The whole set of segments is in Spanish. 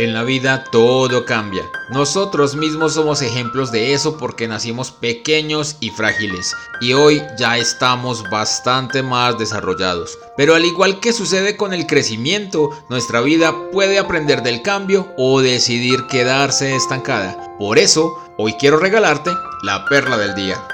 En la vida todo cambia. Nosotros mismos somos ejemplos de eso porque nacimos pequeños y frágiles y hoy ya estamos bastante más desarrollados. Pero al igual que sucede con el crecimiento, nuestra vida puede aprender del cambio o decidir quedarse estancada. Por eso, hoy quiero regalarte la perla del día.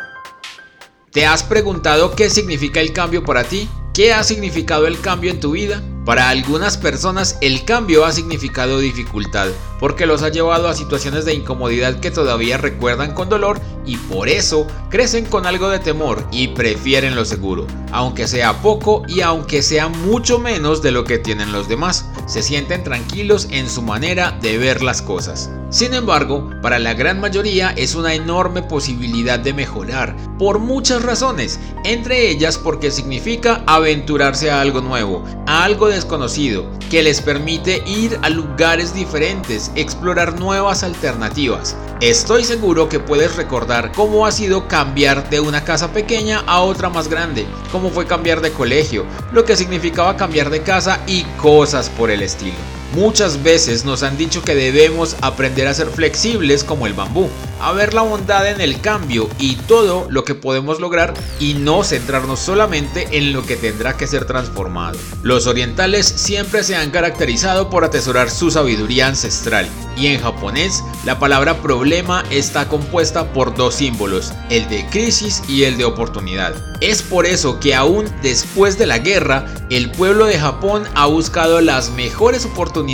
¿Te has preguntado qué significa el cambio para ti? ¿Qué ha significado el cambio en tu vida? Para algunas personas el cambio ha significado dificultad, porque los ha llevado a situaciones de incomodidad que todavía recuerdan con dolor y por eso crecen con algo de temor y prefieren lo seguro, aunque sea poco y aunque sea mucho menos de lo que tienen los demás. Se sienten tranquilos en su manera de ver las cosas. Sin embargo, para la gran mayoría es una enorme posibilidad de mejorar, por muchas razones, entre ellas porque significa aventurarse a algo nuevo, a algo desconocido, que les permite ir a lugares diferentes, explorar nuevas alternativas. Estoy seguro que puedes recordar cómo ha sido cambiar de una casa pequeña a otra más grande, cómo fue cambiar de colegio, lo que significaba cambiar de casa y cosas por el estilo. Muchas veces nos han dicho que debemos aprender a ser flexibles como el bambú, a ver la bondad en el cambio y todo lo que podemos lograr y no centrarnos solamente en lo que tendrá que ser transformado. Los orientales siempre se han caracterizado por atesorar su sabiduría ancestral y en japonés la palabra problema está compuesta por dos símbolos, el de crisis y el de oportunidad. Es por eso que aún después de la guerra, el pueblo de Japón ha buscado las mejores oportunidades,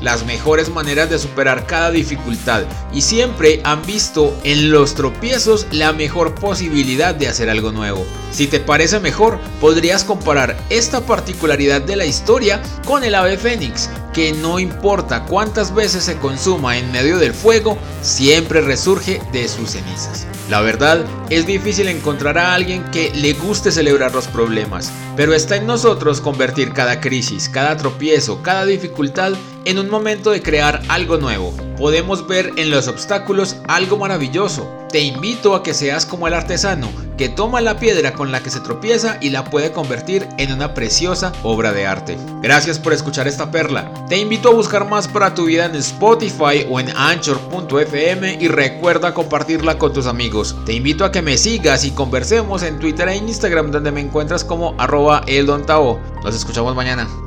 las mejores maneras de superar cada dificultad y siempre han visto en los tropiezos la mejor posibilidad de hacer algo nuevo. Si te parece mejor, podrías comparar esta particularidad de la historia con el ave fénix, que no importa cuántas veces se consuma en medio del fuego, siempre resurge de sus cenizas. La verdad, es difícil encontrar a alguien que le guste celebrar los problemas, pero está en nosotros convertir cada crisis, cada tropiezo, cada dificultad en un momento de crear algo nuevo. Podemos ver en los obstáculos algo maravilloso. Te invito a que seas como el artesano, que toma la piedra con la que se tropieza y la puede convertir en una preciosa obra de arte. Gracias por escuchar esta perla. Te invito a buscar más para tu vida en Spotify o en anchor.fm y recuerda compartirla con tus amigos. Te invito a que me sigas y conversemos en Twitter e Instagram donde me encuentras como arroba eldontao. Nos escuchamos mañana.